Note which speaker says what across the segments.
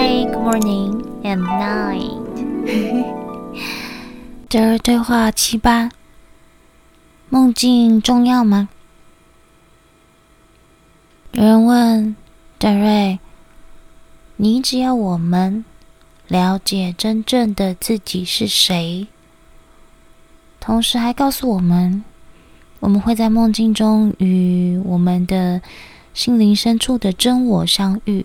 Speaker 1: Hi, good morning and night。德瑞对话七八，梦境重要吗？有人问德瑞：“你只要我们了解真正的自己是谁，同时还告诉我们，我们会在梦境中与我们的心灵深处的真我相遇。”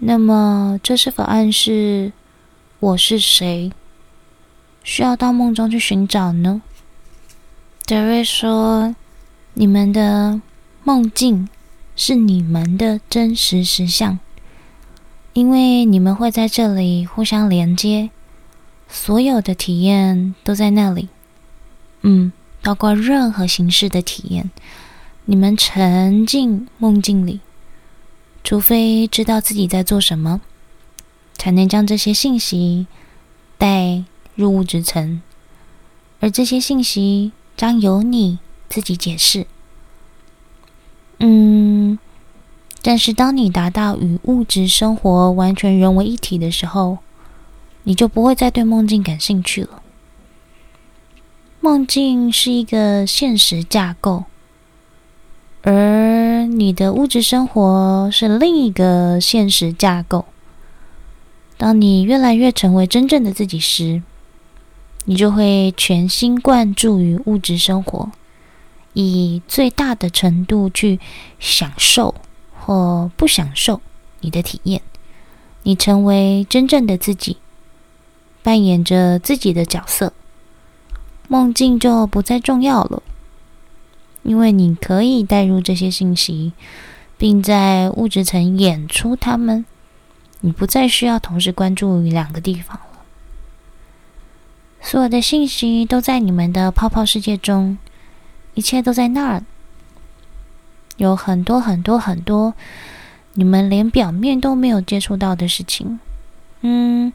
Speaker 1: 那么，这是否暗示我是谁？需要到梦中去寻找呢？德瑞说：“你们的梦境是你们的真实实相，因为你们会在这里互相连接，所有的体验都在那里。嗯，包括任何形式的体验，你们沉浸梦境里。”除非知道自己在做什么，才能将这些信息带入物质层，而这些信息将由你自己解释。嗯，但是当你达到与物质生活完全融为一体的时候，你就不会再对梦境感兴趣了。梦境是一个现实架构。而你的物质生活是另一个现实架构。当你越来越成为真正的自己时，你就会全心贯注于物质生活，以最大的程度去享受或不享受你的体验。你成为真正的自己，扮演着自己的角色，梦境就不再重要了。因为你可以带入这些信息，并在物质层演出它们，你不再需要同时关注于两个地方了。所有的信息都在你们的泡泡世界中，一切都在那儿。有很多很多很多，你们连表面都没有接触到的事情。嗯，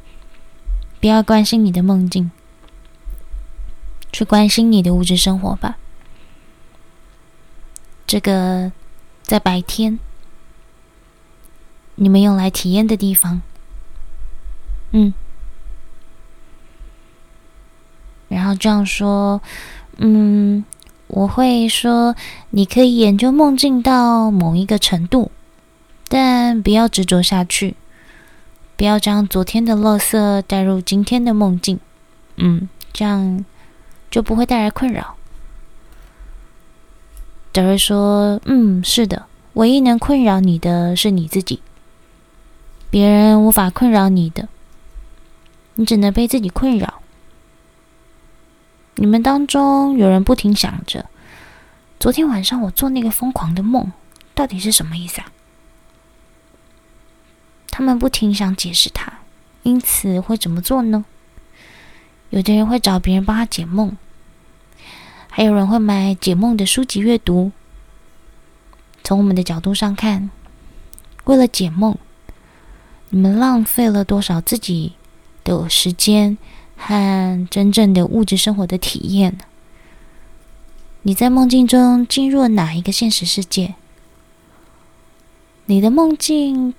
Speaker 1: 不要关心你的梦境，去关心你的物质生活吧。这个在白天，你们用来体验的地方，嗯，然后这样说，嗯，我会说，你可以研究梦境到某一个程度，但不要执着下去，不要将昨天的垃圾带入今天的梦境，嗯，这样就不会带来困扰。德瑞说：“嗯，是的，唯一能困扰你的是你自己，别人无法困扰你的，你只能被自己困扰。你们当中有人不停想着，昨天晚上我做那个疯狂的梦，到底是什么意思啊？他们不停想解释它，因此会怎么做呢？有的人会找别人帮他解梦。”还有人会买解梦的书籍阅读。从我们的角度上看，为了解梦，你们浪费了多少自己的时间和真正的物质生活的体验？你在梦境中进入了哪一个现实世界？你的梦境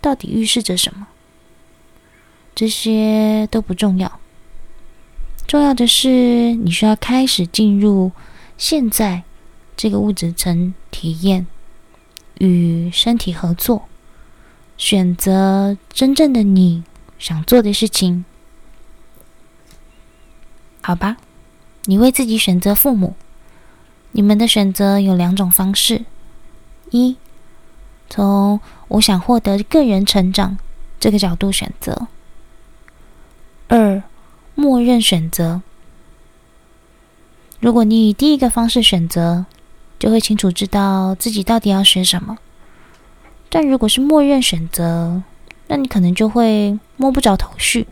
Speaker 1: 到底预示着什么？这些都不重要。重要的是，你需要开始进入现在这个物质层体验，与身体合作，选择真正的你想做的事情。好吧，你为自己选择父母。你们的选择有两种方式：一，从我想获得个人成长这个角度选择；二。默认选择。如果你以第一个方式选择，就会清楚知道自己到底要学什么；但如果是默认选择，那你可能就会摸不着头绪。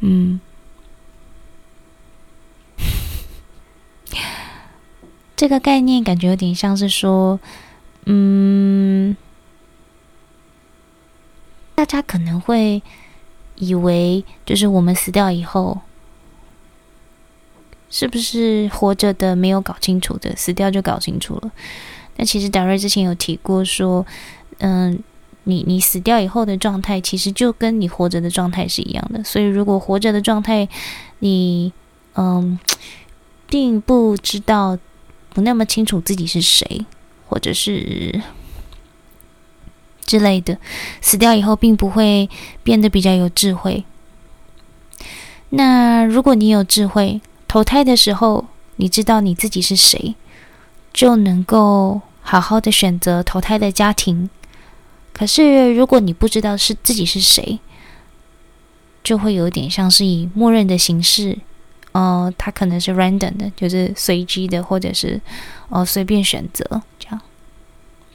Speaker 1: 嗯，这个概念感觉有点像是说，嗯，大家可能会。以为就是我们死掉以后，是不是活着的没有搞清楚的，死掉就搞清楚了？但其实达瑞之前有提过说，嗯，你你死掉以后的状态，其实就跟你活着的状态是一样的。所以，如果活着的状态，你嗯，并不知道，不那么清楚自己是谁，或者是之类的，死掉以后并不会变得比较有智慧。那如果你有智慧，投胎的时候，你知道你自己是谁，就能够好好的选择投胎的家庭。可是，如果你不知道是自己是谁，就会有点像是以默认的形式，呃，它可能是 random 的，就是随机的，或者是呃随便选择这样，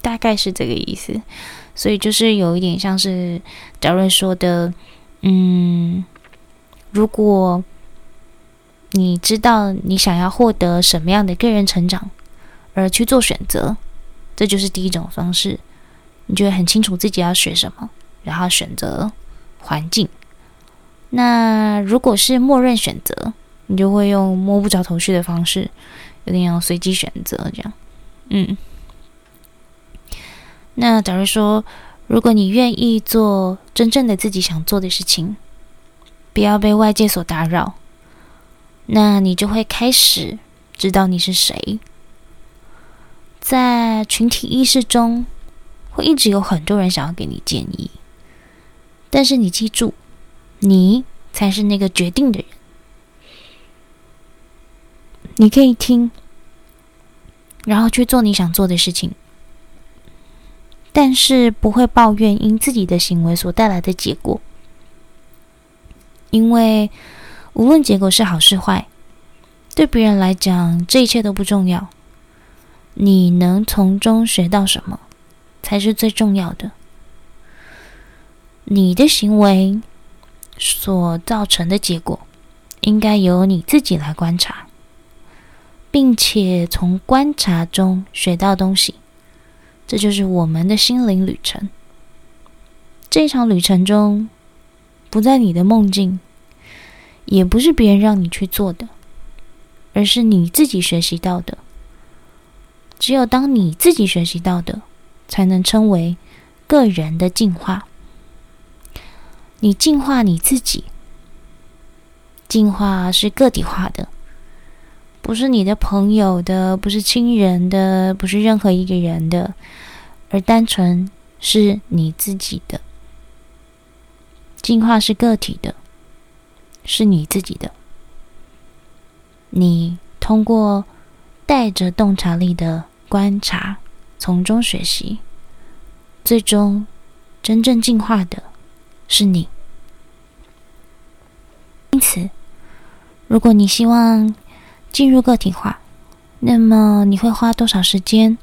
Speaker 1: 大概是这个意思。所以就是有一点像是贾瑞说的，嗯，如果你知道你想要获得什么样的个人成长，而去做选择，这就是第一种方式。你就会很清楚自己要学什么，然后选择环境。那如果是默认选择，你就会用摸不着头绪的方式，有点像随机选择这样。嗯。那假如说，如果你愿意做真正的自己想做的事情，不要被外界所打扰，那你就会开始知道你是谁。在群体意识中。会一直有很多人想要给你建议，但是你记住，你才是那个决定的人。你可以听，然后去做你想做的事情，但是不会抱怨因自己的行为所带来的结果，因为无论结果是好是坏，对别人来讲，这一切都不重要。你能从中学到什么？才是最重要的。你的行为所造成的结果，应该由你自己来观察，并且从观察中学到东西。这就是我们的心灵旅程。这场旅程中，不在你的梦境，也不是别人让你去做的，而是你自己学习到的。只有当你自己学习到的。才能称为个人的进化。你进化你自己，进化是个体化的，不是你的朋友的，不是亲人的，不是任何一个人的，而单纯是你自己的。进化是个体的，是你自己的。你通过带着洞察力的观察。从中学习，最终真正进化的是你。因此，如果你希望进入个体化，那么你会花多少时间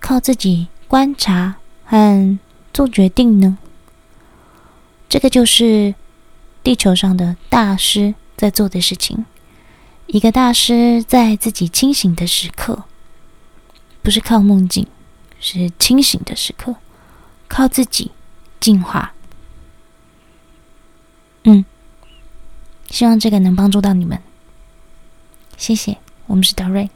Speaker 1: 靠自己观察和做决定呢？这个就是地球上的大师在做的事情。一个大师在自己清醒的时刻。不是靠梦境，是清醒的时刻，靠自己进化。嗯，希望这个能帮助到你们。谢谢，我们是德瑞。